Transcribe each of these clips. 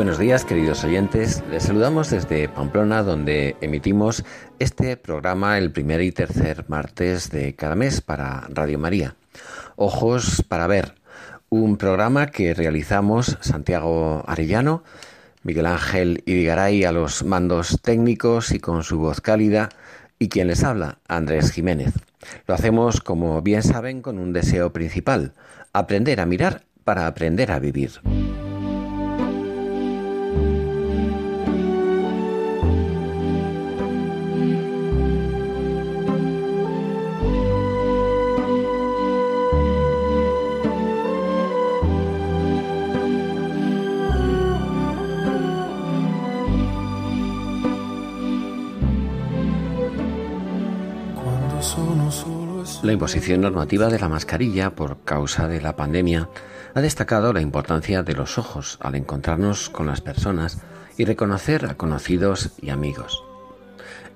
Buenos días, queridos oyentes. Les saludamos desde Pamplona, donde emitimos este programa el primer y tercer martes de cada mes para Radio María. Ojos para ver, un programa que realizamos Santiago Arellano, Miguel Ángel Idigaray a los mandos técnicos y con su voz cálida, y quien les habla, Andrés Jiménez. Lo hacemos, como bien saben, con un deseo principal, aprender a mirar para aprender a vivir. La imposición normativa de la mascarilla por causa de la pandemia ha destacado la importancia de los ojos al encontrarnos con las personas y reconocer a conocidos y amigos.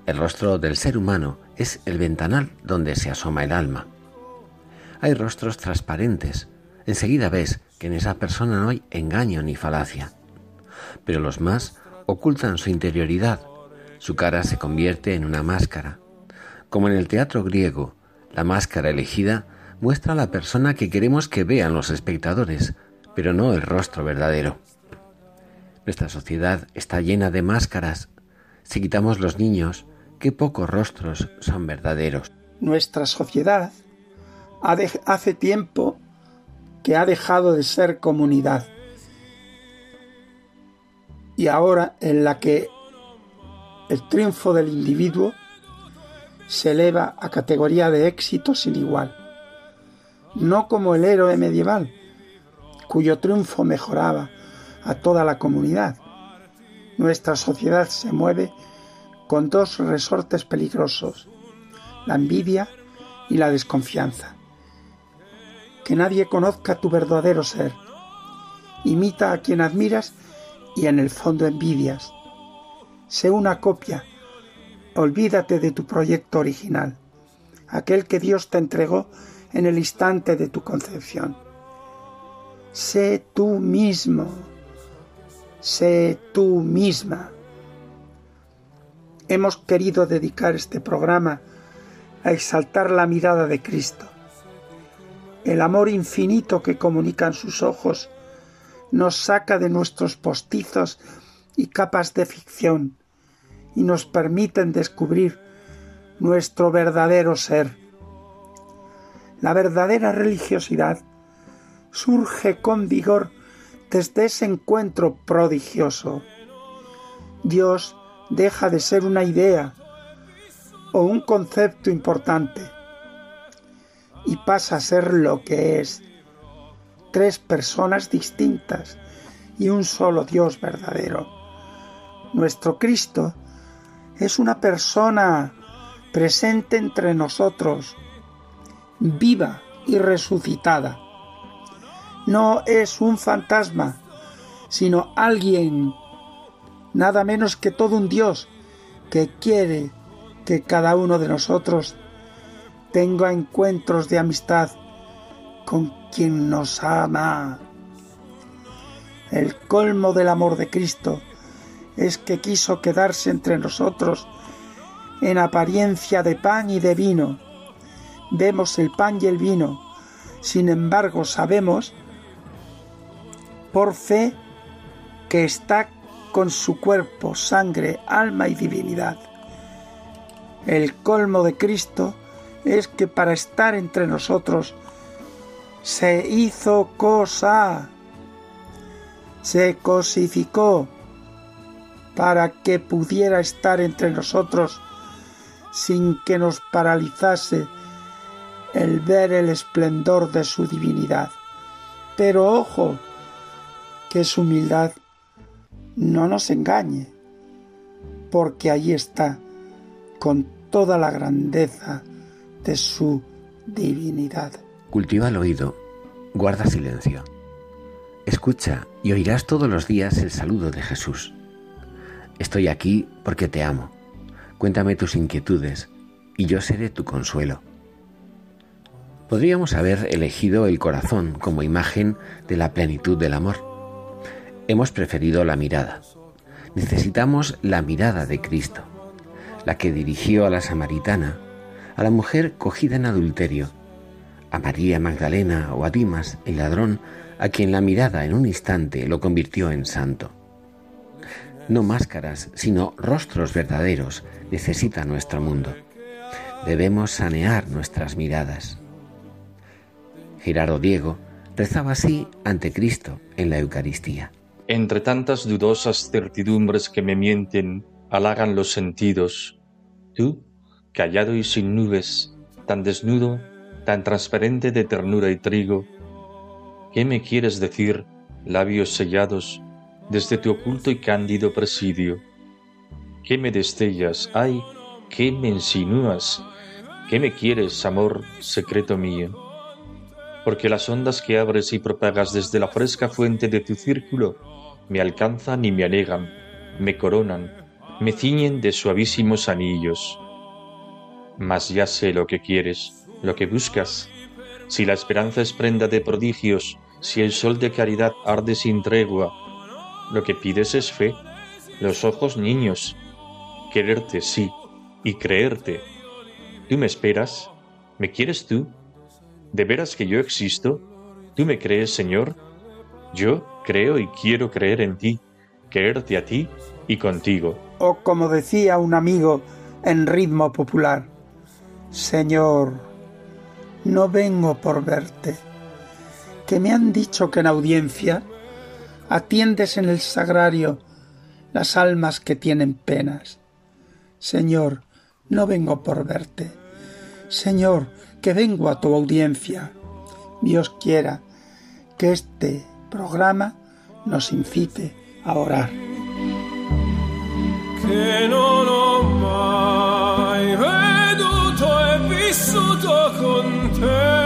El rostro del ser humano es el ventanal donde se asoma el alma. Hay rostros transparentes. Enseguida ves que en esa persona no hay engaño ni falacia. Pero los más ocultan su interioridad. Su cara se convierte en una máscara. Como en el teatro griego, la máscara elegida muestra a la persona que queremos que vean los espectadores, pero no el rostro verdadero. Nuestra sociedad está llena de máscaras. Si quitamos los niños, qué pocos rostros son verdaderos. Nuestra sociedad hace tiempo que ha dejado de ser comunidad y ahora en la que el triunfo del individuo se eleva a categoría de éxito sin igual, no como el héroe medieval, cuyo triunfo mejoraba a toda la comunidad. Nuestra sociedad se mueve con dos resortes peligrosos, la envidia y la desconfianza. Que nadie conozca tu verdadero ser. Imita a quien admiras y en el fondo envidias. Sé una copia Olvídate de tu proyecto original, aquel que Dios te entregó en el instante de tu concepción. Sé tú mismo, sé tú misma. Hemos querido dedicar este programa a exaltar la mirada de Cristo. El amor infinito que comunican sus ojos nos saca de nuestros postizos y capas de ficción y nos permiten descubrir nuestro verdadero ser. La verdadera religiosidad surge con vigor desde ese encuentro prodigioso. Dios deja de ser una idea o un concepto importante y pasa a ser lo que es, tres personas distintas y un solo Dios verdadero. Nuestro Cristo es una persona presente entre nosotros, viva y resucitada. No es un fantasma, sino alguien, nada menos que todo un Dios, que quiere que cada uno de nosotros tenga encuentros de amistad con quien nos ama. El colmo del amor de Cristo es que quiso quedarse entre nosotros en apariencia de pan y de vino. Vemos el pan y el vino, sin embargo sabemos por fe que está con su cuerpo, sangre, alma y divinidad. El colmo de Cristo es que para estar entre nosotros se hizo cosa, se cosificó, para que pudiera estar entre nosotros sin que nos paralizase el ver el esplendor de su divinidad. Pero ojo, que es humildad, no nos engañe, porque ahí está, con toda la grandeza de su divinidad. Cultiva el oído, guarda silencio. Escucha y oirás todos los días el saludo de Jesús. Estoy aquí porque te amo. Cuéntame tus inquietudes y yo seré tu consuelo. Podríamos haber elegido el corazón como imagen de la plenitud del amor. Hemos preferido la mirada. Necesitamos la mirada de Cristo, la que dirigió a la samaritana, a la mujer cogida en adulterio, a María Magdalena o a Dimas, el ladrón, a quien la mirada en un instante lo convirtió en santo. No máscaras, sino rostros verdaderos necesita nuestro mundo. Debemos sanear nuestras miradas. Gerardo Diego rezaba así ante Cristo en la Eucaristía. Entre tantas dudosas certidumbres que me mienten, halagan los sentidos, tú, callado y sin nubes, tan desnudo, tan transparente de ternura y trigo, ¿qué me quieres decir, labios sellados, desde tu oculto y cándido presidio? ¿Qué me destellas, ay, qué me insinúas? ¿Qué me quieres, amor secreto mío? porque las ondas que abres y propagas desde la fresca fuente de tu círculo me alcanzan y me anegan, me coronan, me ciñen de suavísimos anillos. Mas ya sé lo que quieres, lo que buscas. Si la esperanza es prenda de prodigios, si el sol de caridad arde sin tregua, lo que pides es fe, los ojos niños, quererte sí, y creerte. ¿Tú me esperas? ¿Me quieres tú? ¿De veras que yo existo? ¿Tú me crees, Señor? Yo creo y quiero creer en ti, creerte a ti y contigo. O como decía un amigo en ritmo popular, Señor, no vengo por verte, que me han dicho que en audiencia atiendes en el sagrario las almas que tienen penas. Señor, no vengo por verte. Señor, que vengo a tu audiencia. Dios quiera que este programa nos incite a orar. Che non ho mai veduto e vissuto con te,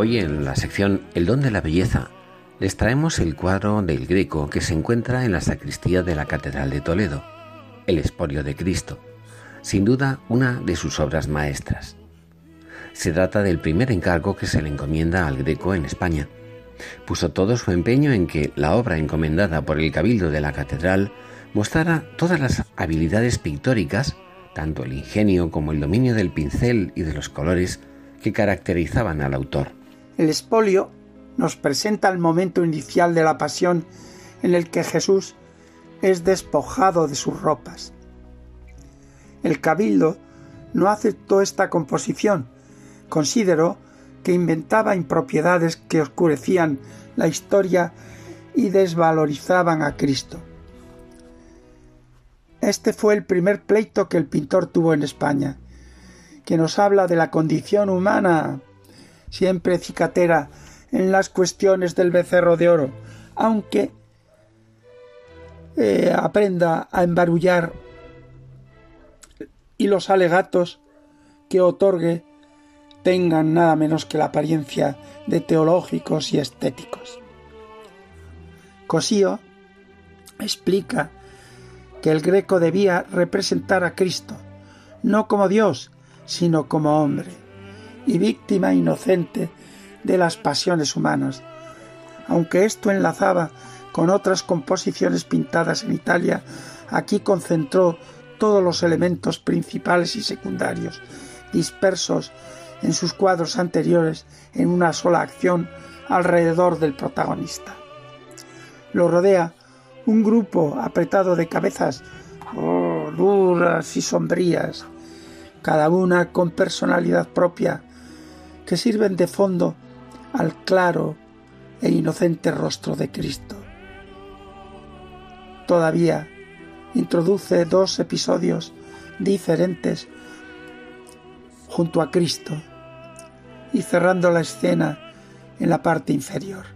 Hoy en la sección El don de la belleza les traemos el cuadro del Greco que se encuentra en la sacristía de la Catedral de Toledo, El Espolio de Cristo, sin duda una de sus obras maestras. Se trata del primer encargo que se le encomienda al Greco en España. Puso todo su empeño en que la obra encomendada por el Cabildo de la Catedral mostrara todas las habilidades pictóricas, tanto el ingenio como el dominio del pincel y de los colores, que caracterizaban al autor. El espolio nos presenta el momento inicial de la pasión en el que Jesús es despojado de sus ropas. El cabildo no aceptó esta composición, consideró que inventaba impropiedades que oscurecían la historia y desvalorizaban a Cristo. Este fue el primer pleito que el pintor tuvo en España, que nos habla de la condición humana, siempre cicatera en las cuestiones del becerro de oro, aunque eh, aprenda a embarullar y los alegatos que otorgue tengan nada menos que la apariencia de teológicos y estéticos. Cosío explica que el greco debía representar a Cristo, no como Dios, sino como hombre, y víctima inocente de las pasiones humanas. Aunque esto enlazaba con otras composiciones pintadas en Italia, aquí concentró todos los elementos principales y secundarios, dispersos en sus cuadros anteriores en una sola acción alrededor del protagonista. Lo rodea un grupo apretado de cabezas oh, duras y sombrías, cada una con personalidad propia, que sirven de fondo al claro e inocente rostro de Cristo. Todavía introduce dos episodios diferentes junto a Cristo y cerrando la escena en la parte inferior.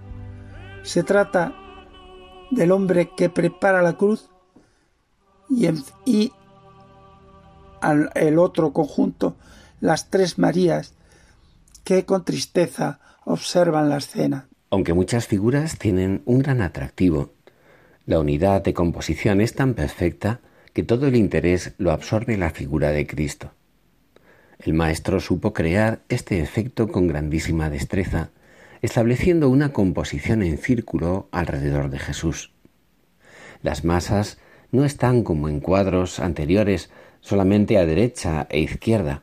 Se trata del hombre que prepara la cruz y, al, el otro conjunto las tres Marías que con tristeza observan la escena. Aunque muchas figuras tienen un gran atractivo, la unidad de composición es tan perfecta que todo el interés lo absorbe la figura de Cristo. El maestro supo crear este efecto con grandísima destreza, estableciendo una composición en círculo alrededor de Jesús. Las masas no están como en cuadros anteriores solamente a derecha e izquierda,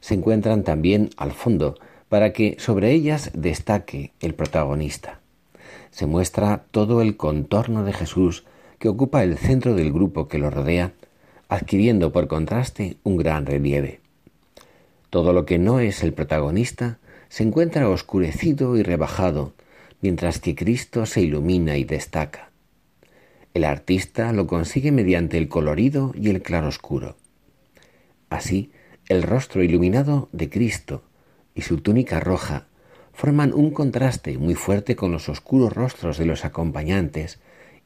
se encuentran también al fondo para que sobre ellas destaque el protagonista. Se muestra todo el contorno de Jesús que ocupa el centro del grupo que lo rodea, adquiriendo por contraste un gran relieve. Todo lo que no es el protagonista se encuentra oscurecido y rebajado, mientras que Cristo se ilumina y destaca. El artista lo consigue mediante el colorido y el claroscuro. Así, el rostro iluminado de Cristo y su túnica roja forman un contraste muy fuerte con los oscuros rostros de los acompañantes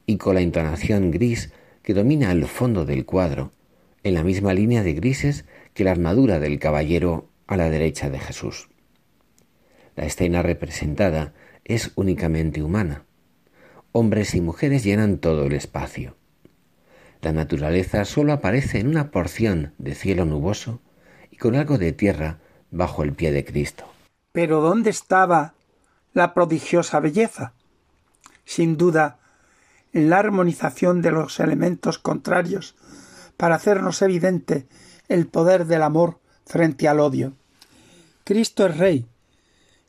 y con la entonación gris que domina el fondo del cuadro, en la misma línea de grises que la armadura del caballero a la derecha de Jesús. La escena representada es únicamente humana. Hombres y mujeres llenan todo el espacio. La naturaleza solo aparece en una porción de cielo nuboso y con algo de tierra bajo el pie de Cristo. Pero ¿dónde estaba la prodigiosa belleza? Sin duda, en la armonización de los elementos contrarios para hacernos evidente el poder del amor frente al odio. Cristo es Rey,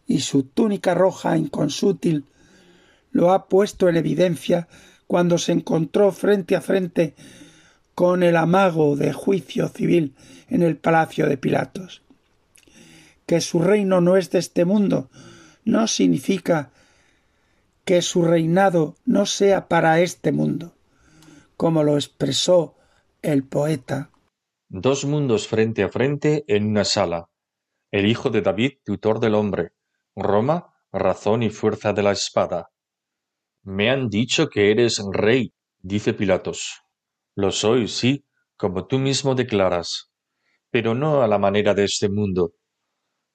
y su túnica roja inconsútil lo ha puesto en evidencia cuando se encontró frente a frente con el amago de juicio civil en el palacio de Pilatos. Que su reino no es de este mundo no significa que su reinado no sea para este mundo, como lo expresó el poeta. Dos mundos frente a frente en una sala. El hijo de David, tutor del hombre. Roma, razón y fuerza de la espada. Me han dicho que eres rey, dice Pilatos. Lo soy, sí, como tú mismo declaras, pero no a la manera de este mundo.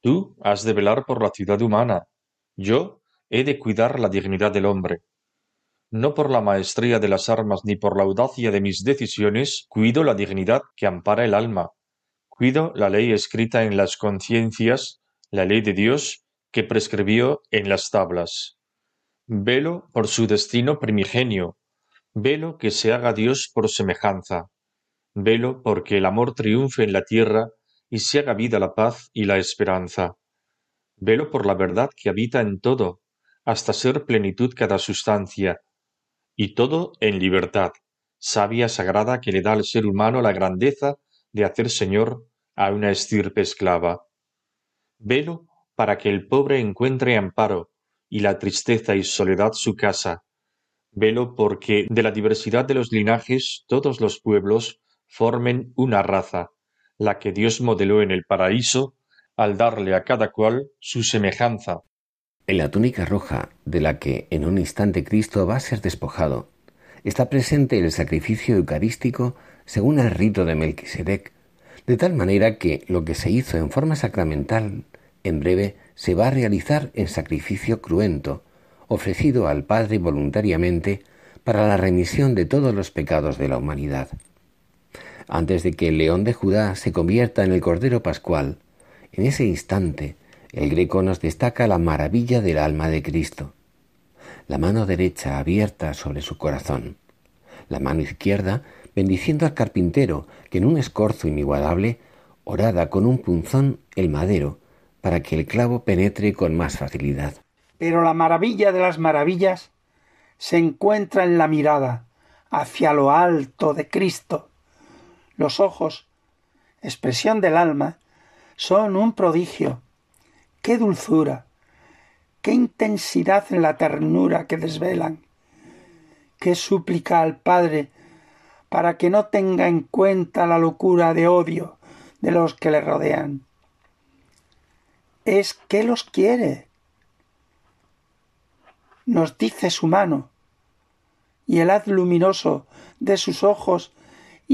Tú has de velar por la ciudad humana. Yo he de cuidar la dignidad del hombre. No por la maestría de las armas ni por la audacia de mis decisiones cuido la dignidad que ampara el alma. Cuido la ley escrita en las conciencias, la ley de Dios que prescribió en las tablas. Velo por su destino primigenio, velo que se haga Dios por semejanza, velo porque el amor triunfe en la tierra y haga vida la paz y la esperanza. Velo por la verdad que habita en todo, hasta ser plenitud cada sustancia, y todo en libertad, sabia sagrada que le da al ser humano la grandeza de hacer señor a una estirpe esclava. Velo para que el pobre encuentre amparo y la tristeza y soledad su casa. Velo porque de la diversidad de los linajes todos los pueblos formen una raza, la que Dios modeló en el paraíso al darle a cada cual su semejanza. En la túnica roja, de la que en un instante Cristo va a ser despojado, está presente el sacrificio eucarístico según el rito de Melquisedec, de tal manera que lo que se hizo en forma sacramental, en breve se va a realizar en sacrificio cruento, ofrecido al Padre voluntariamente para la remisión de todos los pecados de la humanidad. Antes de que el león de Judá se convierta en el Cordero Pascual, en ese instante el greco nos destaca la maravilla del alma de Cristo. La mano derecha abierta sobre su corazón, la mano izquierda bendiciendo al carpintero que en un escorzo inigualable orada con un punzón el madero para que el clavo penetre con más facilidad. Pero la maravilla de las maravillas se encuentra en la mirada hacia lo alto de Cristo. Los ojos, expresión del alma, son un prodigio. ¡Qué dulzura! ¡Qué intensidad en la ternura que desvelan! ¡Qué súplica al Padre para que no tenga en cuenta la locura de odio de los que le rodean! Es que los quiere, nos dice su mano, y el haz luminoso de sus ojos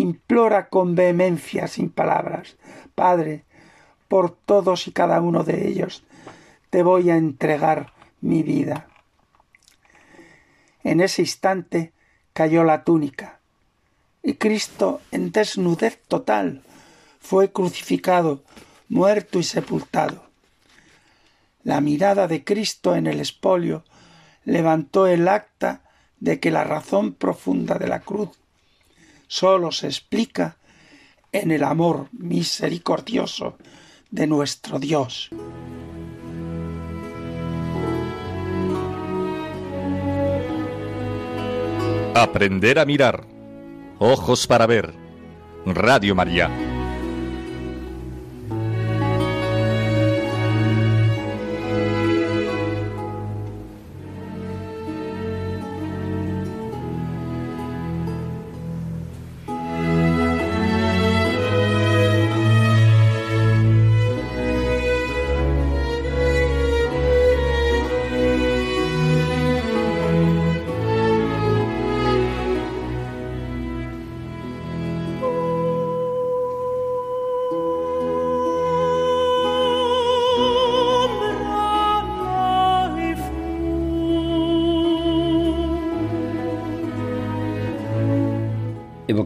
implora con vehemencia sin palabras, Padre, por todos y cada uno de ellos te voy a entregar mi vida. En ese instante cayó la túnica, y Cristo, en desnudez total, fue crucificado, muerto y sepultado. La mirada de Cristo en el espolio levantó el acta de que la razón profunda de la cruz sólo se explica en el amor misericordioso de nuestro Dios. Aprender a mirar. Ojos para ver. Radio María.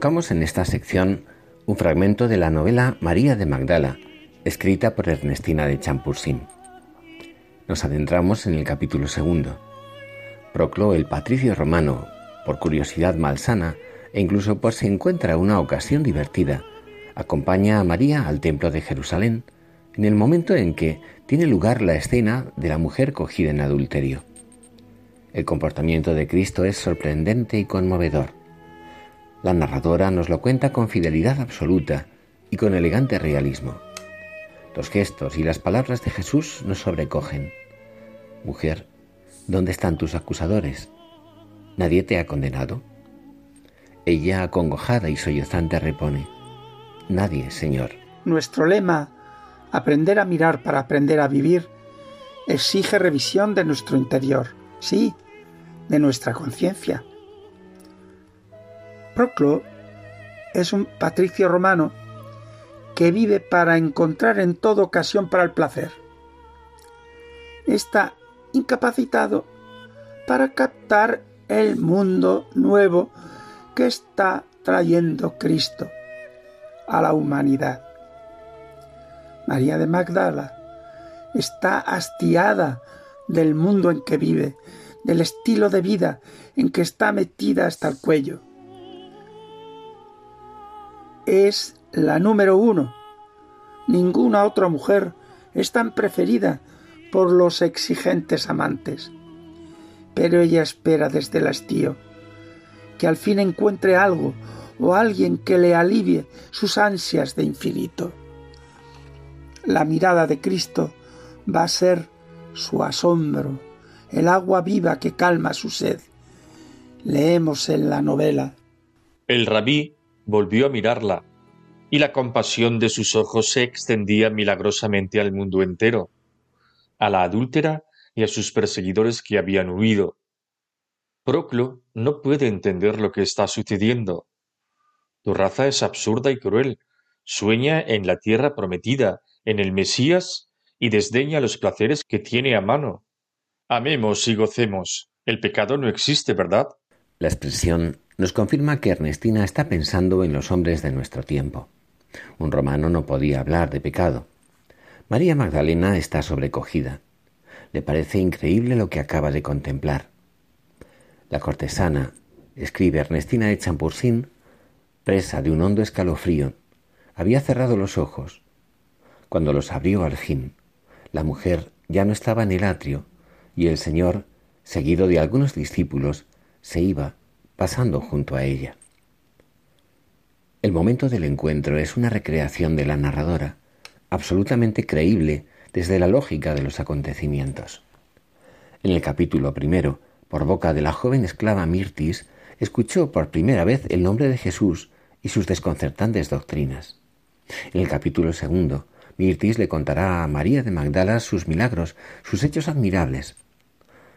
Evocamos en esta sección un fragmento de la novela María de Magdala, escrita por Ernestina de Champursin. Nos adentramos en el capítulo segundo. Proclo, el patricio romano, por curiosidad malsana e incluso por si encuentra una ocasión divertida, acompaña a María al templo de Jerusalén en el momento en que tiene lugar la escena de la mujer cogida en adulterio. El comportamiento de Cristo es sorprendente y conmovedor. La narradora nos lo cuenta con fidelidad absoluta y con elegante realismo. Los gestos y las palabras de Jesús nos sobrecogen. Mujer, ¿dónde están tus acusadores? ¿Nadie te ha condenado? Ella, acongojada y sollozante, repone, Nadie, Señor. Nuestro lema, aprender a mirar para aprender a vivir, exige revisión de nuestro interior, sí, de nuestra conciencia. Proclo es un patricio romano que vive para encontrar en toda ocasión para el placer. Está incapacitado para captar el mundo nuevo que está trayendo Cristo a la humanidad. María de Magdala está hastiada del mundo en que vive, del estilo de vida en que está metida hasta el cuello es la número uno. Ninguna otra mujer es tan preferida por los exigentes amantes. Pero ella espera desde el hastío que al fin encuentre algo o alguien que le alivie sus ansias de infinito. La mirada de Cristo va a ser su asombro, el agua viva que calma su sed, Leemos en la novela. El rabí volvió a mirarla, y la compasión de sus ojos se extendía milagrosamente al mundo entero, a la adúltera y a sus perseguidores que habían huido. Proclo no puede entender lo que está sucediendo. Tu raza es absurda y cruel, sueña en la tierra prometida, en el Mesías, y desdeña los placeres que tiene a mano. Amemos y gocemos. El pecado no existe, ¿verdad? La expresión nos confirma que Ernestina está pensando en los hombres de nuestro tiempo. Un romano no podía hablar de pecado. María Magdalena está sobrecogida. Le parece increíble lo que acaba de contemplar. La cortesana, escribe Ernestina de Champursin, presa de un hondo escalofrío, había cerrado los ojos. Cuando los abrió al fin, la mujer ya no estaba en el atrio, y el Señor, seguido de algunos discípulos, se iba pasando junto a ella. El momento del encuentro es una recreación de la narradora, absolutamente creíble desde la lógica de los acontecimientos. En el capítulo primero, por boca de la joven esclava Mirtis, escuchó por primera vez el nombre de Jesús y sus desconcertantes doctrinas. En el capítulo segundo, Mirtis le contará a María de Magdala sus milagros, sus hechos admirables.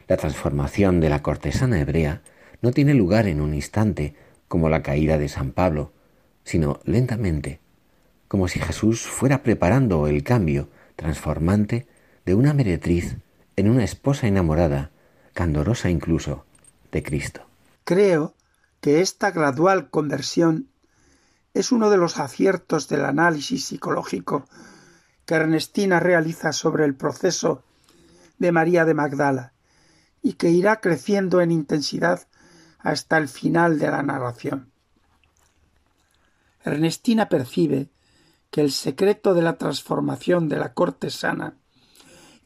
La transformación de la cortesana hebrea no tiene lugar en un instante, como la caída de San Pablo, sino lentamente, como si Jesús fuera preparando el cambio transformante de una meretriz en una esposa enamorada, candorosa incluso, de Cristo. Creo que esta gradual conversión es uno de los aciertos del análisis psicológico que Ernestina realiza sobre el proceso de María de Magdala y que irá creciendo en intensidad hasta el final de la narración. Ernestina percibe que el secreto de la transformación de la cortesana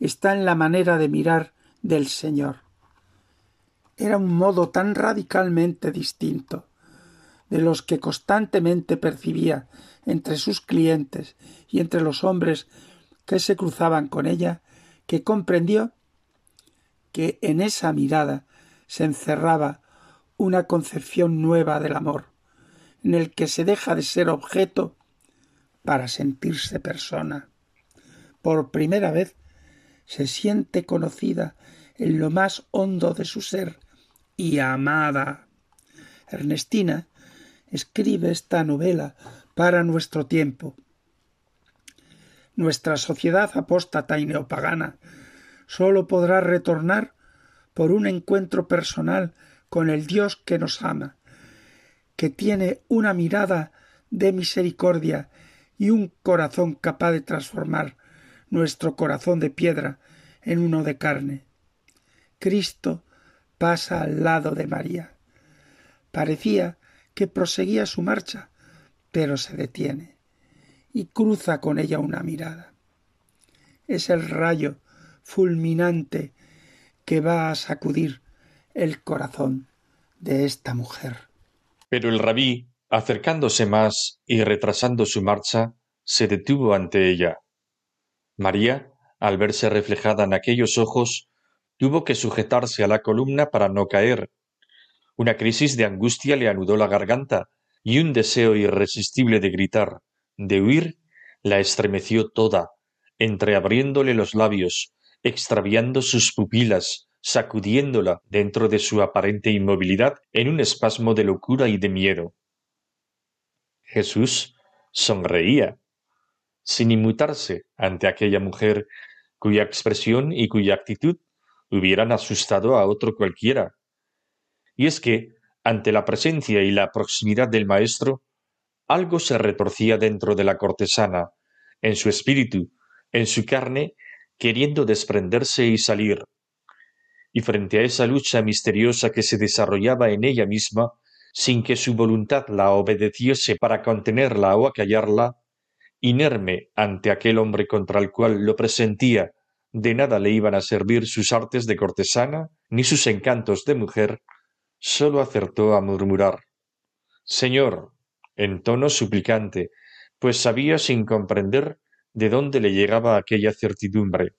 está en la manera de mirar del Señor. Era un modo tan radicalmente distinto de los que constantemente percibía entre sus clientes y entre los hombres que se cruzaban con ella, que comprendió que en esa mirada se encerraba una concepción nueva del amor, en el que se deja de ser objeto para sentirse persona. Por primera vez se siente conocida en lo más hondo de su ser y amada. Ernestina escribe esta novela para nuestro tiempo. Nuestra sociedad apóstata y neopagana sólo podrá retornar por un encuentro personal con el Dios que nos ama, que tiene una mirada de misericordia y un corazón capaz de transformar nuestro corazón de piedra en uno de carne. Cristo pasa al lado de María. Parecía que proseguía su marcha, pero se detiene y cruza con ella una mirada. Es el rayo fulminante que va a sacudir el corazón de esta mujer. Pero el rabí Acercándose más y retrasando su marcha, se detuvo ante ella. María, al verse reflejada en aquellos ojos, tuvo que sujetarse a la columna para no caer. Una crisis de angustia le anudó la garganta, y un deseo irresistible de gritar, de huir, la estremeció toda, entreabriéndole los labios, extraviando sus pupilas, sacudiéndola dentro de su aparente inmovilidad en un espasmo de locura y de miedo. Jesús sonreía, sin inmutarse ante aquella mujer cuya expresión y cuya actitud hubieran asustado a otro cualquiera. Y es que, ante la presencia y la proximidad del Maestro, algo se retorcía dentro de la cortesana, en su espíritu, en su carne, queriendo desprenderse y salir. Y frente a esa lucha misteriosa que se desarrollaba en ella misma, sin que su voluntad la obedeciese para contenerla o acallarla, inerme ante aquel hombre contra el cual lo presentía, de nada le iban a servir sus artes de cortesana ni sus encantos de mujer, sólo acertó a murmurar Señor, en tono suplicante, pues sabía sin comprender de dónde le llegaba aquella certidumbre.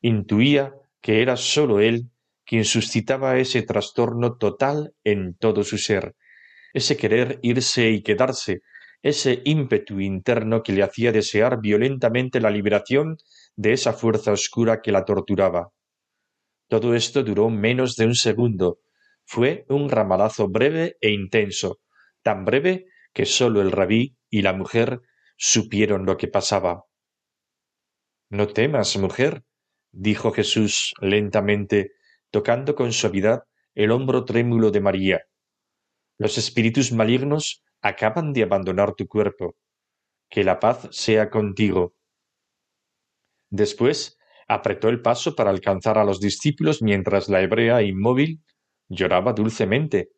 Intuía que era sólo él quien suscitaba ese trastorno total en todo su ser, ese querer irse y quedarse, ese ímpetu interno que le hacía desear violentamente la liberación de esa fuerza oscura que la torturaba. Todo esto duró menos de un segundo. Fue un ramalazo breve e intenso, tan breve que sólo el rabí y la mujer supieron lo que pasaba. No temas, mujer, dijo Jesús lentamente, tocando con suavidad el hombro trémulo de María. Los espíritus malignos acaban de abandonar tu cuerpo. Que la paz sea contigo. Después apretó el paso para alcanzar a los discípulos mientras la hebrea inmóvil lloraba dulcemente.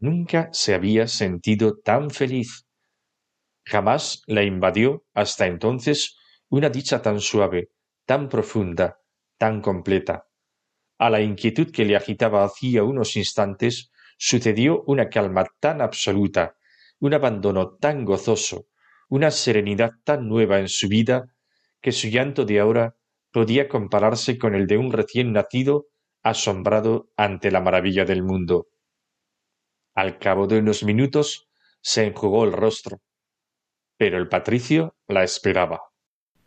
Nunca se había sentido tan feliz. Jamás la invadió hasta entonces una dicha tan suave, tan profunda, tan completa. A la inquietud que le agitaba hacía unos instantes sucedió una calma tan absoluta, un abandono tan gozoso, una serenidad tan nueva en su vida, que su llanto de ahora podía compararse con el de un recién nacido asombrado ante la maravilla del mundo. Al cabo de unos minutos se enjugó el rostro, pero el patricio la esperaba.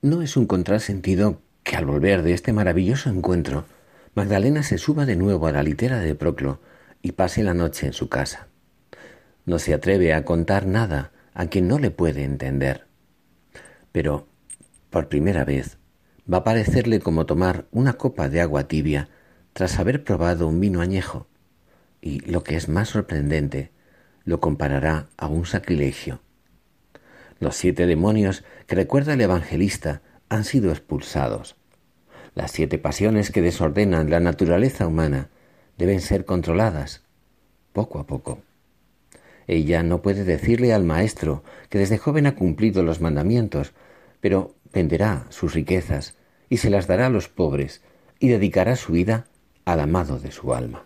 No es un contrasentido que al volver de este maravilloso encuentro, Magdalena se suba de nuevo a la litera de Proclo y pase la noche en su casa. No se atreve a contar nada a quien no le puede entender. Pero, por primera vez, va a parecerle como tomar una copa de agua tibia tras haber probado un vino añejo, y lo que es más sorprendente, lo comparará a un sacrilegio. Los siete demonios que recuerda el evangelista han sido expulsados. Las siete pasiones que desordenan la naturaleza humana deben ser controladas poco a poco. Ella no puede decirle al Maestro que desde joven ha cumplido los mandamientos, pero venderá sus riquezas y se las dará a los pobres y dedicará su vida al amado de su alma.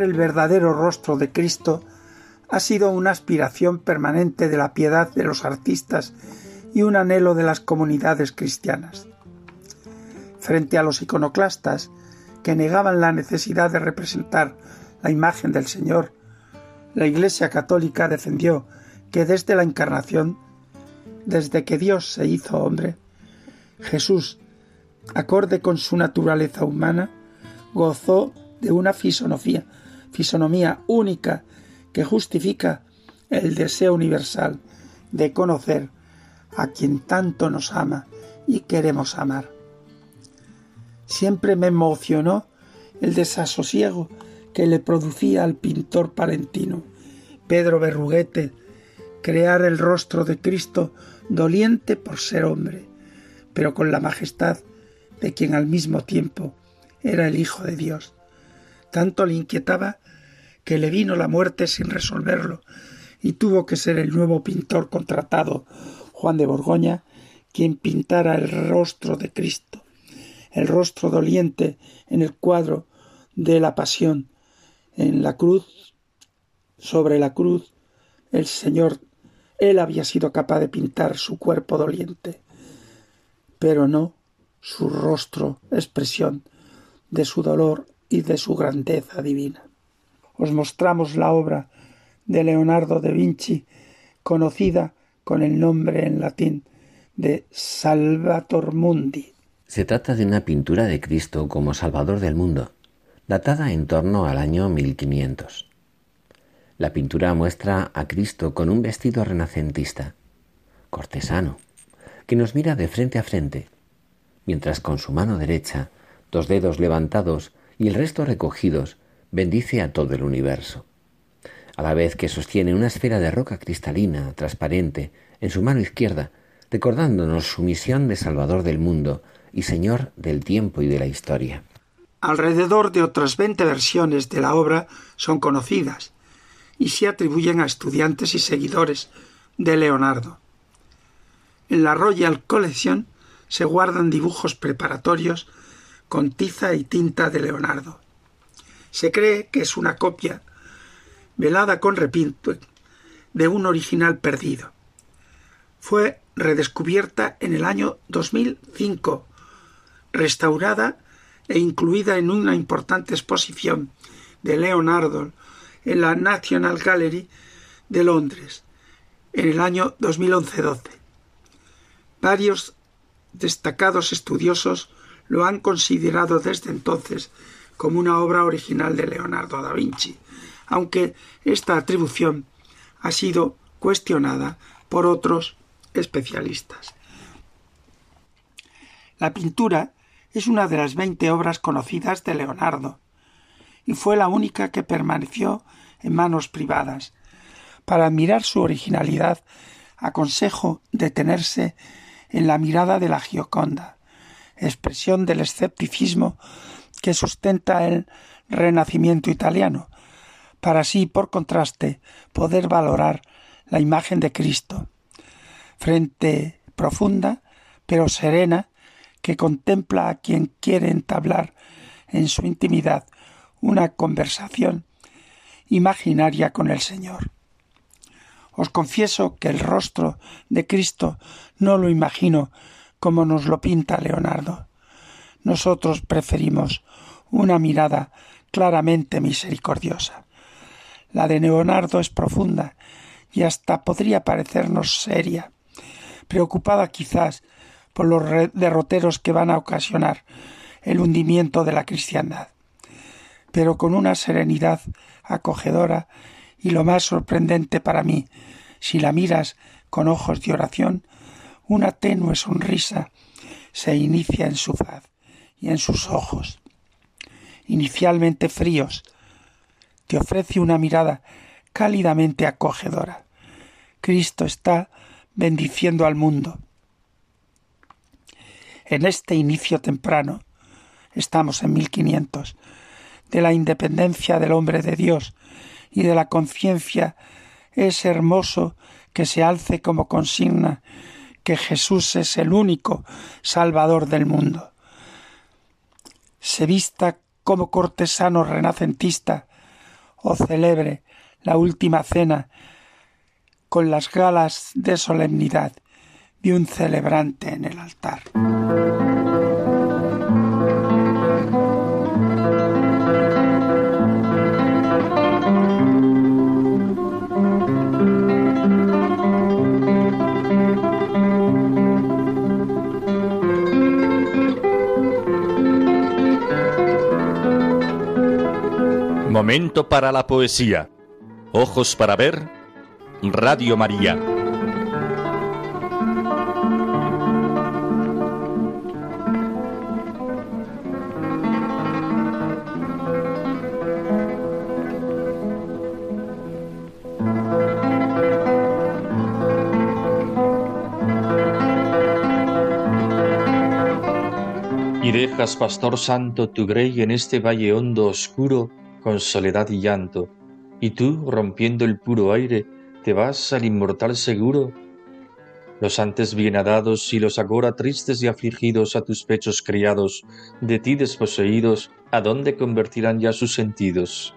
El verdadero rostro de Cristo ha sido una aspiración permanente de la piedad de los artistas y un anhelo de las comunidades cristianas. Frente a los iconoclastas, que negaban la necesidad de representar la imagen del Señor, la Iglesia Católica defendió que desde la Encarnación, desde que Dios se hizo hombre, Jesús, acorde con su naturaleza humana, gozó de una fisonomía fisonomía única que justifica el deseo universal de conocer a quien tanto nos ama y queremos amar. Siempre me emocionó el desasosiego que le producía al pintor palentino Pedro Berruguete crear el rostro de Cristo doliente por ser hombre, pero con la majestad de quien al mismo tiempo era el Hijo de Dios. Tanto le inquietaba que le vino la muerte sin resolverlo, y tuvo que ser el nuevo pintor contratado, Juan de Borgoña, quien pintara el rostro de Cristo, el rostro doliente en el cuadro de la pasión, en la cruz, sobre la cruz, el Señor, él había sido capaz de pintar su cuerpo doliente, pero no su rostro, expresión de su dolor y de su grandeza divina os mostramos la obra de Leonardo da Vinci, conocida con el nombre en latín de Salvator Mundi. Se trata de una pintura de Cristo como Salvador del mundo. datada en torno al año 1500. La pintura muestra a Cristo con un vestido renacentista, cortesano, que nos mira de frente a frente, mientras con su mano derecha, dos dedos levantados y el resto recogidos, bendice a todo el universo, a la vez que sostiene una esfera de roca cristalina, transparente, en su mano izquierda, recordándonos su misión de Salvador del mundo y Señor del tiempo y de la historia. Alrededor de otras veinte versiones de la obra son conocidas y se atribuyen a estudiantes y seguidores de Leonardo. En la Royal Collection se guardan dibujos preparatorios con tiza y tinta de Leonardo. Se cree que es una copia, velada con repinto, de un original perdido. Fue redescubierta en el año 2005, restaurada e incluida en una importante exposición de Leonardo en la National Gallery de Londres en el año 2011-12. Varios destacados estudiosos lo han considerado desde entonces como una obra original de Leonardo da Vinci, aunque esta atribución ha sido cuestionada por otros especialistas. La pintura es una de las veinte obras conocidas de Leonardo, y fue la única que permaneció en manos privadas. Para admirar su originalidad, aconsejo detenerse en la mirada de la Gioconda, expresión del escepticismo que sustenta el Renacimiento italiano, para así, por contraste, poder valorar la imagen de Cristo, frente profunda pero serena que contempla a quien quiere entablar en su intimidad una conversación imaginaria con el Señor. Os confieso que el rostro de Cristo no lo imagino como nos lo pinta Leonardo. Nosotros preferimos una mirada claramente misericordiosa. La de Leonardo es profunda y hasta podría parecernos seria, preocupada quizás por los derroteros que van a ocasionar el hundimiento de la cristiandad, pero con una serenidad acogedora y lo más sorprendente para mí, si la miras con ojos de oración, una tenue sonrisa se inicia en su faz y en sus ojos. Inicialmente fríos, te ofrece una mirada cálidamente acogedora. Cristo está bendiciendo al mundo. En este inicio temprano, estamos en 1500, de la independencia del hombre de Dios y de la conciencia, es hermoso que se alce como consigna que Jesús es el único Salvador del mundo. Se vista como cortesano renacentista o celebre la última cena con las galas de solemnidad de un celebrante en el altar. Momento para la poesía. Ojos para ver. Radio María. Y dejas, pastor santo, tu grey en este valle hondo oscuro, con soledad y llanto, y tú, rompiendo el puro aire, te vas al inmortal seguro. Los antes bienadados y los agora tristes y afligidos a tus pechos criados, de ti desposeídos, ¿a dónde convertirán ya sus sentidos?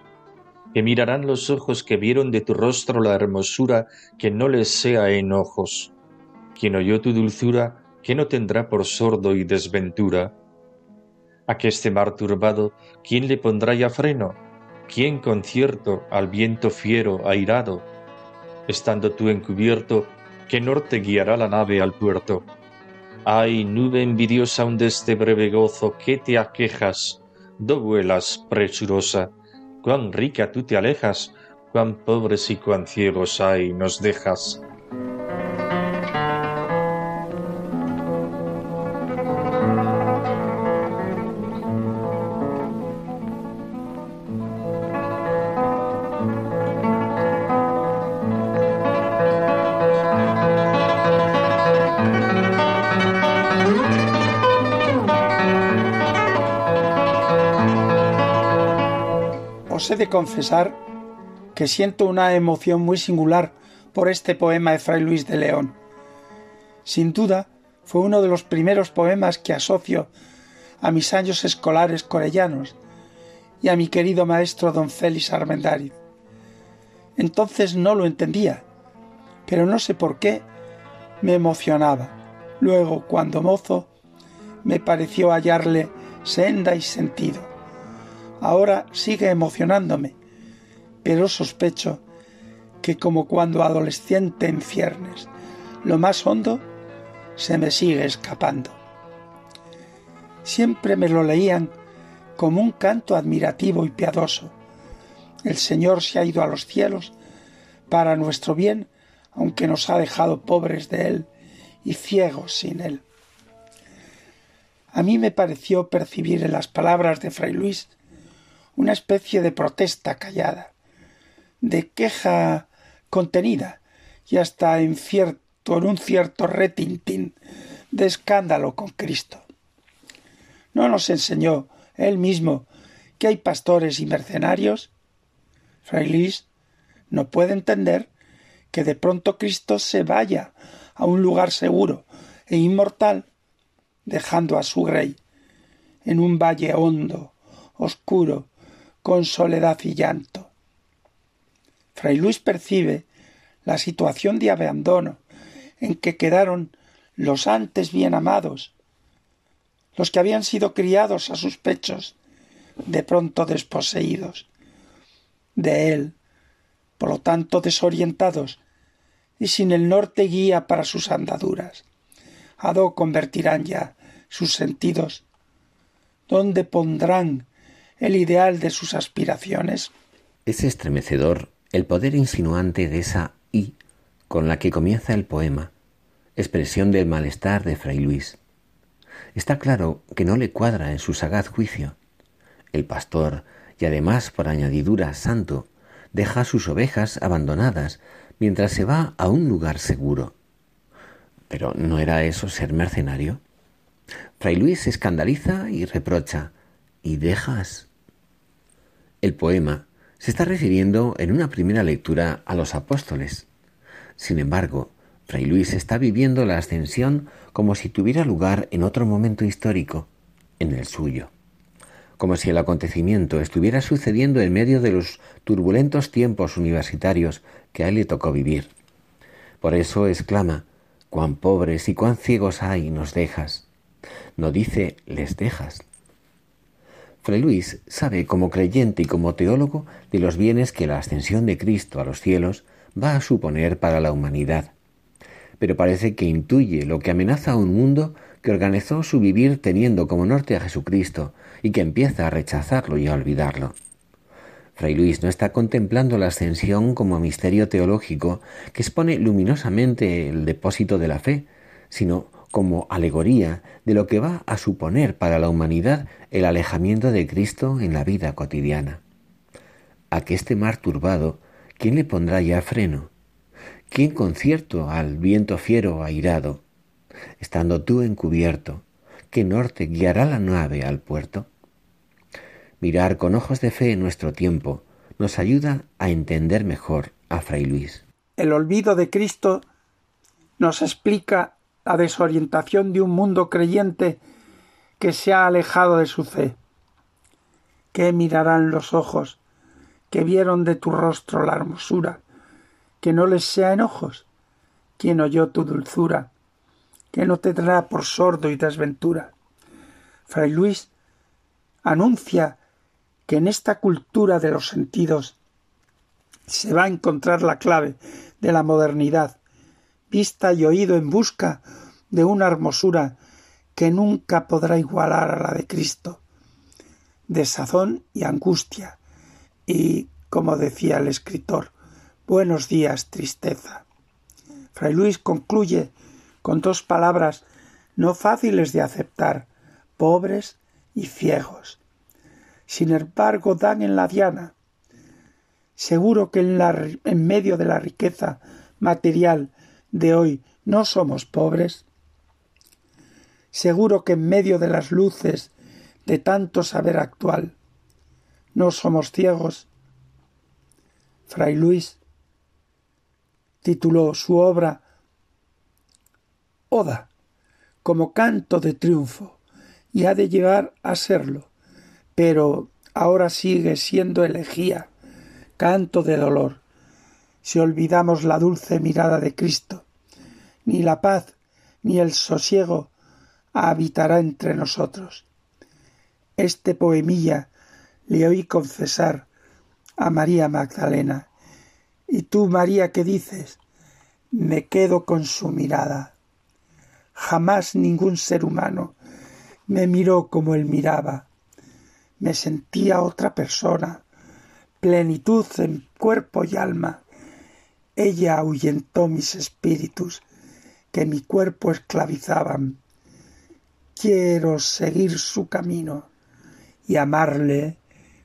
Que mirarán los ojos que vieron de tu rostro la hermosura que no les sea enojos. Quien oyó tu dulzura, que no tendrá por sordo y desventura? A que este mar turbado, ¿quién le pondrá ya freno? ¿Quién concierto al viento fiero airado? Estando tú encubierto, ¿qué norte guiará la nave al puerto? Ay, nube envidiosa aún de este breve gozo, ¿qué te aquejas? do vuelas presurosa, cuán rica tú te alejas, cuán pobres y cuán ciegos hay nos dejas. He de confesar que siento una emoción muy singular por este poema de Fray Luis de León. Sin duda, fue uno de los primeros poemas que asocio a mis años escolares corellanos y a mi querido maestro don Félix Armendáriz. Entonces no lo entendía, pero no sé por qué me emocionaba. Luego, cuando mozo, me pareció hallarle senda y sentido. Ahora sigue emocionándome, pero sospecho que como cuando adolescente en ciernes, lo más hondo se me sigue escapando. Siempre me lo leían como un canto admirativo y piadoso. El Señor se ha ido a los cielos para nuestro bien, aunque nos ha dejado pobres de Él y ciegos sin Él. A mí me pareció percibir en las palabras de Fray Luis una especie de protesta callada, de queja contenida y hasta en, cierto, en un cierto retintín de escándalo con Cristo. ¿No nos enseñó él mismo que hay pastores y mercenarios? Fray Luis no puede entender que de pronto Cristo se vaya a un lugar seguro e inmortal, dejando a su rey en un valle hondo, oscuro, con soledad y llanto. Fray Luis percibe la situación de abandono en que quedaron los antes bien amados, los que habían sido criados a sus pechos, de pronto desposeídos de él, por lo tanto desorientados y sin el norte guía para sus andaduras. ¿A dónde convertirán ya sus sentidos? ¿Dónde pondrán el ideal de sus aspiraciones. Es estremecedor el poder insinuante de esa I con la que comienza el poema, expresión del malestar de Fray Luis. Está claro que no le cuadra en su sagaz juicio. El pastor, y además por añadidura santo, deja sus ovejas abandonadas mientras se va a un lugar seguro. Pero ¿no era eso ser mercenario? Fray Luis se escandaliza y reprocha. ¿Y dejas? El poema se está refiriendo en una primera lectura a los apóstoles. Sin embargo, Fray Luis está viviendo la ascensión como si tuviera lugar en otro momento histórico, en el suyo, como si el acontecimiento estuviera sucediendo en medio de los turbulentos tiempos universitarios que a él le tocó vivir. Por eso exclama, cuán pobres y cuán ciegos hay nos dejas. No dice les dejas, Fray Luis sabe como creyente y como teólogo de los bienes que la ascensión de Cristo a los cielos va a suponer para la humanidad. Pero parece que intuye lo que amenaza a un mundo que organizó su vivir teniendo como norte a Jesucristo y que empieza a rechazarlo y a olvidarlo. Fray Luis no está contemplando la ascensión como misterio teológico que expone luminosamente el depósito de la fe, sino como alegoría de lo que va a suponer para la humanidad el alejamiento de Cristo en la vida cotidiana. A que este mar turbado, ¿quién le pondrá ya freno? ¿Quién concierto al viento fiero airado? Estando tú encubierto, ¿qué norte guiará la nave al puerto? Mirar con ojos de fe en nuestro tiempo nos ayuda a entender mejor a Fray Luis. El olvido de Cristo nos explica la desorientación de un mundo creyente que se ha alejado de su fe. ¿Qué mirarán los ojos que vieron de tu rostro la hermosura? Que no les sea enojos. ¿Quién oyó tu dulzura? Que no te dará por sordo y desventura. Fray Luis anuncia que en esta cultura de los sentidos se va a encontrar la clave de la modernidad vista y oído en busca de una hermosura que nunca podrá igualar a la de Cristo. desazón y angustia, y, como decía el escritor, buenos días, tristeza. Fray Luis concluye con dos palabras no fáciles de aceptar, pobres y ciegos. Sin embargo, dan en la diana. Seguro que en, la, en medio de la riqueza material de hoy no somos pobres. Seguro que en medio de las luces de tanto saber actual no somos ciegos. Fray Luis tituló su obra Oda como canto de triunfo y ha de llevar a serlo, pero ahora sigue siendo elegía, canto de dolor, si olvidamos la dulce mirada de Cristo. Ni la paz ni el sosiego habitará entre nosotros. Este poemilla le oí confesar a María Magdalena y tú, María, ¿qué dices? Me quedo con su mirada. Jamás ningún ser humano me miró como él miraba. Me sentía otra persona, plenitud en cuerpo y alma. Ella ahuyentó mis espíritus que mi cuerpo esclavizaban. Quiero seguir su camino y amarle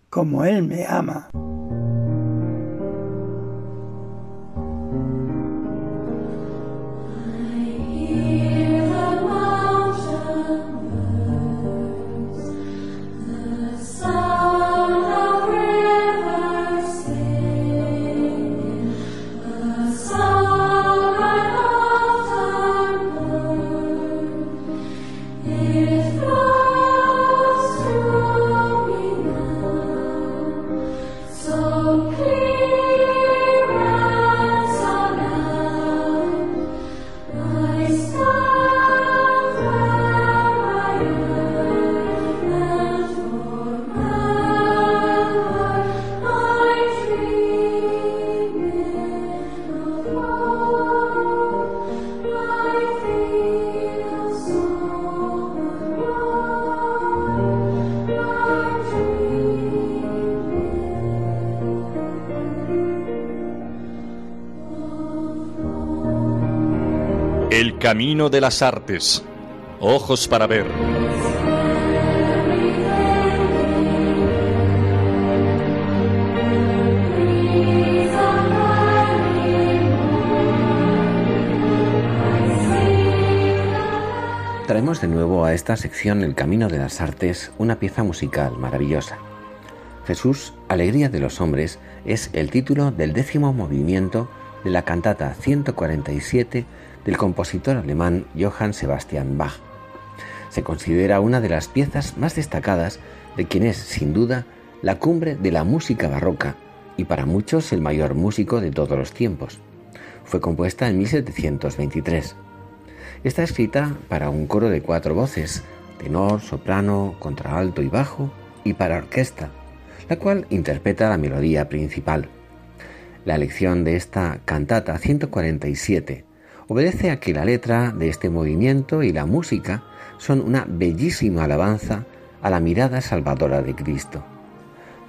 como él me ama. Camino de las Artes. Ojos para ver. Traemos de nuevo a esta sección El Camino de las Artes una pieza musical maravillosa. Jesús, Alegría de los Hombres, es el título del décimo movimiento de la cantata 147 del compositor alemán Johann Sebastian Bach. Se considera una de las piezas más destacadas de quien es, sin duda, la cumbre de la música barroca y para muchos el mayor músico de todos los tiempos. Fue compuesta en 1723. Está escrita para un coro de cuatro voces, tenor, soprano, contraalto y bajo, y para orquesta, la cual interpreta la melodía principal. La elección de esta cantata 147 obedece a que la letra de este movimiento y la música son una bellísima alabanza a la mirada salvadora de Cristo.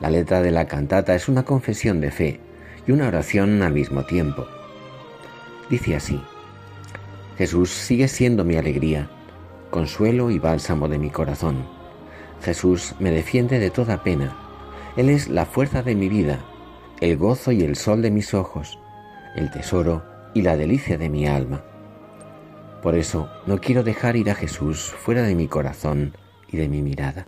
La letra de la cantata es una confesión de fe y una oración al mismo tiempo. Dice así, Jesús sigue siendo mi alegría, consuelo y bálsamo de mi corazón. Jesús me defiende de toda pena. Él es la fuerza de mi vida, el gozo y el sol de mis ojos, el tesoro y la delicia de mi alma. Por eso no quiero dejar ir a Jesús fuera de mi corazón y de mi mirada.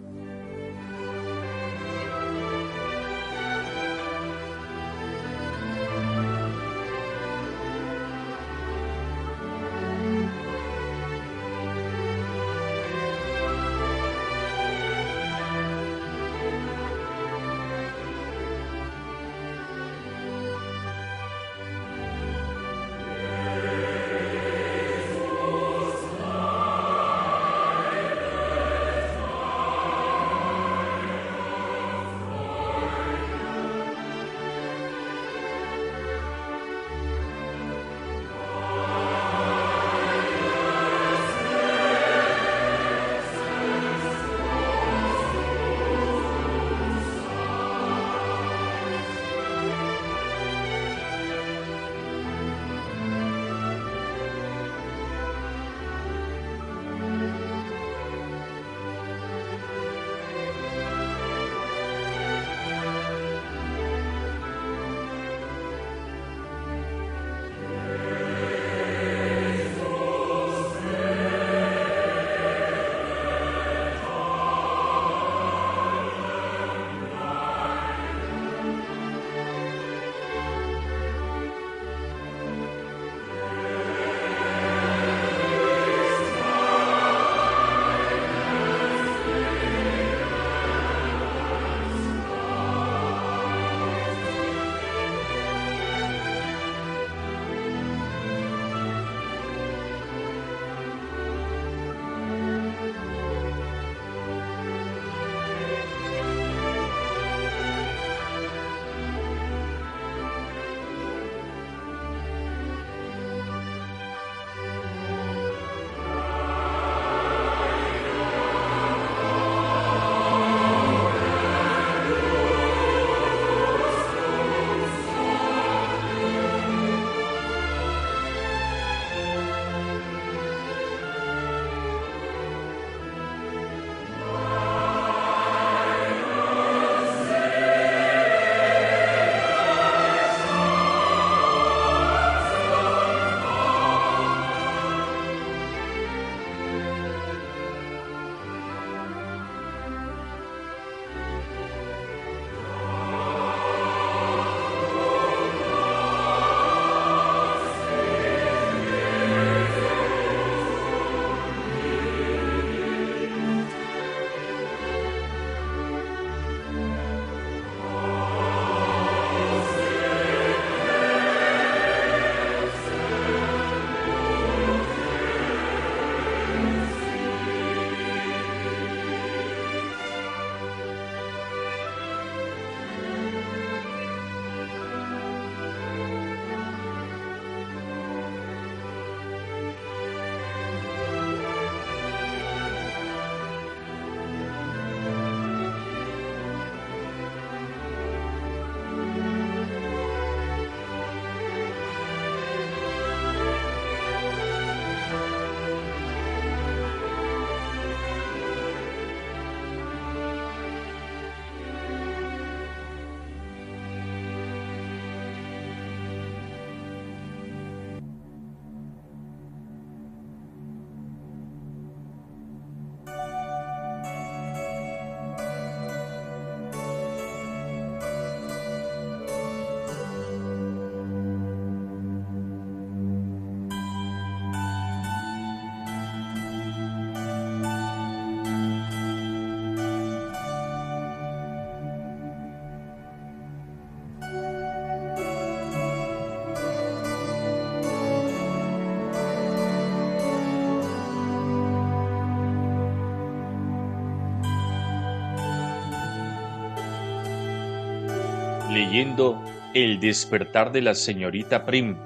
El despertar de la señorita Prim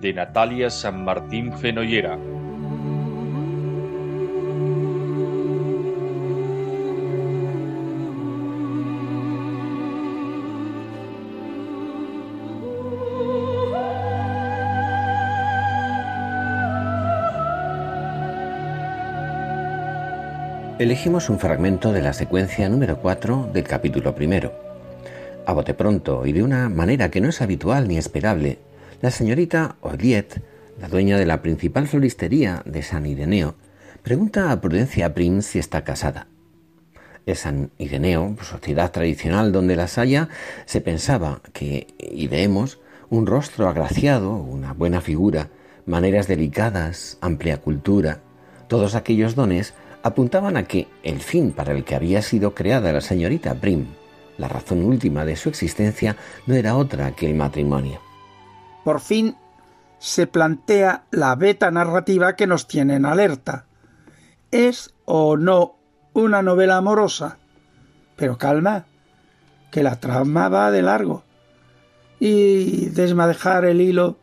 de Natalia San Martín Fenollera. Elegimos un fragmento de la secuencia número 4 del capítulo primero. A bote pronto y de una manera que no es habitual ni esperable, la señorita Oliet, la dueña de la principal floristería de San Ireneo, pregunta a Prudencia Prim si está casada. En San Ireneo, sociedad tradicional donde las haya, se pensaba que, y leemos, un rostro agraciado, una buena figura, maneras delicadas, amplia cultura, todos aquellos dones apuntaban a que el fin para el que había sido creada la señorita Prim, la razón última de su existencia, no era otra que el matrimonio. Por fin se plantea la beta narrativa que nos tiene en alerta. ¿Es o no una novela amorosa? Pero calma, que la trama va de largo. Y desmadejar el hilo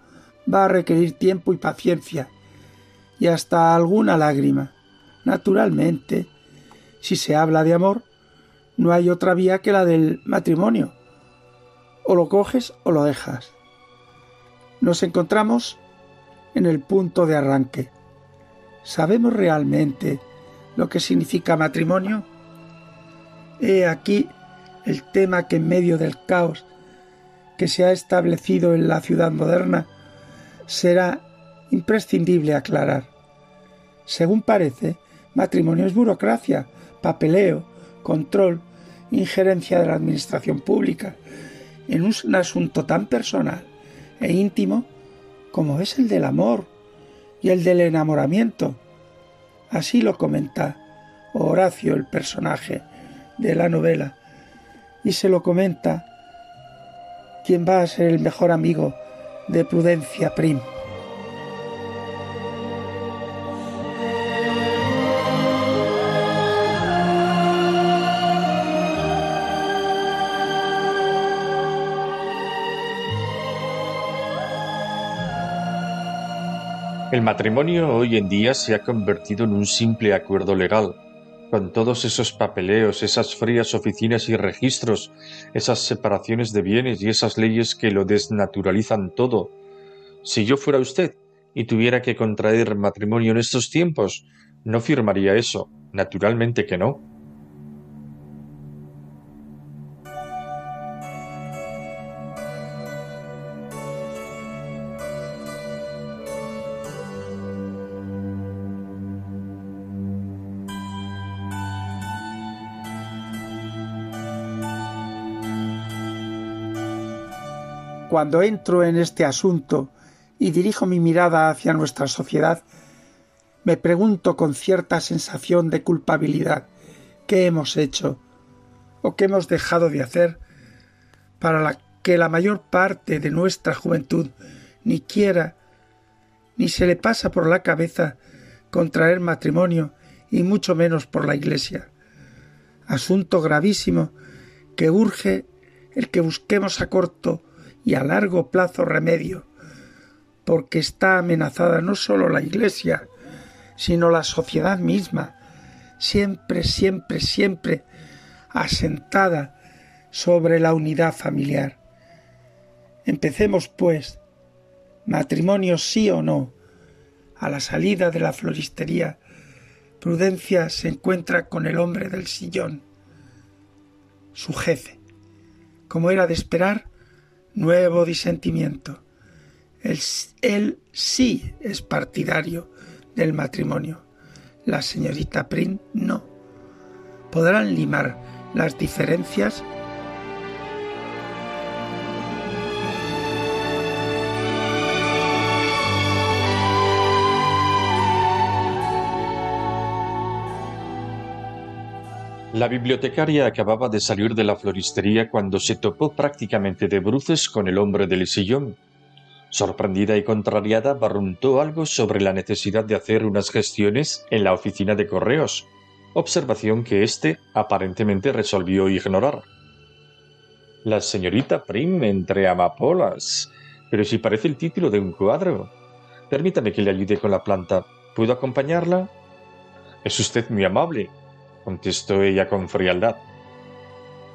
va a requerir tiempo y paciencia, y hasta alguna lágrima. Naturalmente, si se habla de amor, no hay otra vía que la del matrimonio. O lo coges o lo dejas. Nos encontramos en el punto de arranque. ¿Sabemos realmente lo que significa matrimonio? He aquí el tema que en medio del caos que se ha establecido en la ciudad moderna será imprescindible aclarar. Según parece, Matrimonio es burocracia, papeleo, control, injerencia de la administración pública en un asunto tan personal e íntimo como es el del amor y el del enamoramiento. Así lo comenta Horacio, el personaje de la novela, y se lo comenta quien va a ser el mejor amigo de Prudencia Prim. El matrimonio hoy en día se ha convertido en un simple acuerdo legal, con todos esos papeleos, esas frías oficinas y registros, esas separaciones de bienes y esas leyes que lo desnaturalizan todo. Si yo fuera usted y tuviera que contraer matrimonio en estos tiempos, no firmaría eso. Naturalmente que no. Cuando entro en este asunto y dirijo mi mirada hacia nuestra sociedad, me pregunto con cierta sensación de culpabilidad qué hemos hecho o qué hemos dejado de hacer para que la mayor parte de nuestra juventud ni quiera ni se le pasa por la cabeza contraer matrimonio y mucho menos por la Iglesia. Asunto gravísimo que urge el que busquemos a corto y a largo plazo remedio, porque está amenazada no solo la Iglesia, sino la sociedad misma, siempre, siempre, siempre asentada sobre la unidad familiar. Empecemos, pues, matrimonio sí o no. A la salida de la floristería, Prudencia se encuentra con el hombre del sillón, su jefe. Como era de esperar, nuevo disentimiento. Él, él, sí es partidario del matrimonio. La señorita Prin no. Podrán limar las diferencias La bibliotecaria acababa de salir de la floristería cuando se topó prácticamente de bruces con el hombre del sillón. Sorprendida y contrariada, barruntó algo sobre la necesidad de hacer unas gestiones en la oficina de correos, observación que éste aparentemente resolvió ignorar. La señorita Prim entre amapolas. Pero si parece el título de un cuadro. Permítame que le ayude con la planta. ¿Puedo acompañarla? Es usted muy amable, contestó ella con frialdad.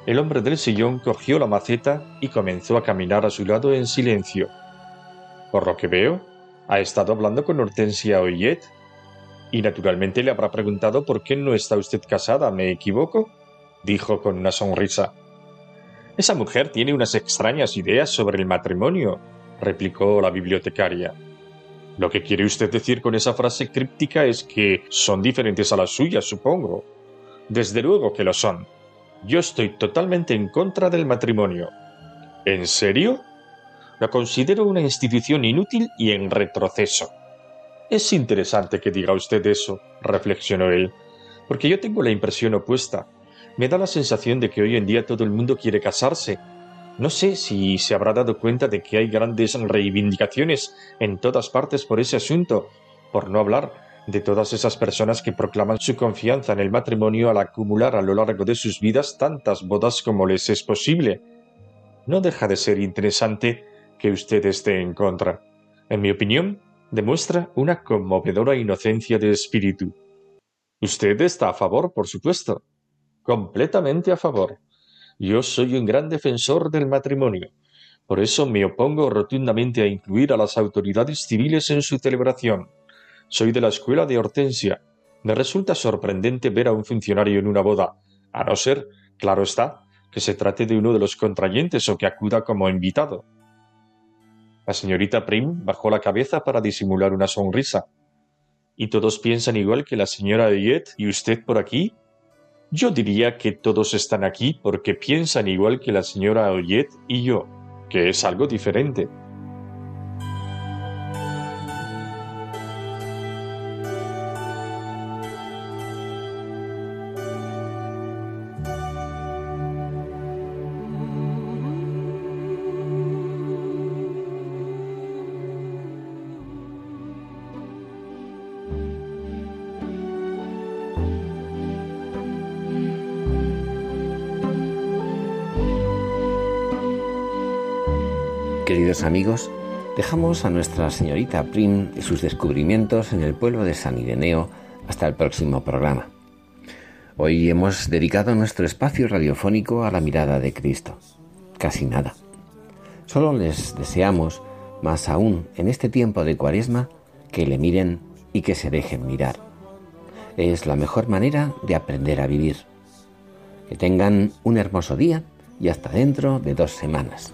El hombre del sillón cogió la maceta y comenzó a caminar a su lado en silencio. Por lo que veo, ha estado hablando con Hortensia Oyet. Y naturalmente le habrá preguntado por qué no está usted casada, ¿me equivoco? dijo con una sonrisa. Esa mujer tiene unas extrañas ideas sobre el matrimonio, replicó la bibliotecaria. Lo que quiere usted decir con esa frase críptica es que son diferentes a las suyas, supongo. Desde luego que lo son. Yo estoy totalmente en contra del matrimonio. ¿En serio? Lo considero una institución inútil y en retroceso. Es interesante que diga usted eso, reflexionó él, porque yo tengo la impresión opuesta. Me da la sensación de que hoy en día todo el mundo quiere casarse, no sé si se habrá dado cuenta de que hay grandes reivindicaciones en todas partes por ese asunto, por no hablar de todas esas personas que proclaman su confianza en el matrimonio al acumular a lo largo de sus vidas tantas bodas como les es posible. No deja de ser interesante que usted esté en contra. En mi opinión, demuestra una conmovedora inocencia de espíritu. Usted está a favor, por supuesto. Completamente a favor. Yo soy un gran defensor del matrimonio. Por eso me opongo rotundamente a incluir a las autoridades civiles en su celebración. Soy de la escuela de Hortensia. Me resulta sorprendente ver a un funcionario en una boda, a no ser, claro está, que se trate de uno de los contrayentes o que acuda como invitado. La señorita Prim bajó la cabeza para disimular una sonrisa. ¿Y todos piensan igual que la señora Ayet y usted por aquí? Yo diría que todos están aquí porque piensan igual que la señora Oyet y yo, que es algo diferente. Queridos amigos, dejamos a nuestra señorita Prim y sus descubrimientos en el pueblo de San Ireneo hasta el próximo programa. Hoy hemos dedicado nuestro espacio radiofónico a la mirada de Cristo. Casi nada. Solo les deseamos, más aún en este tiempo de cuaresma, que le miren y que se dejen mirar. Es la mejor manera de aprender a vivir. Que tengan un hermoso día y hasta dentro de dos semanas.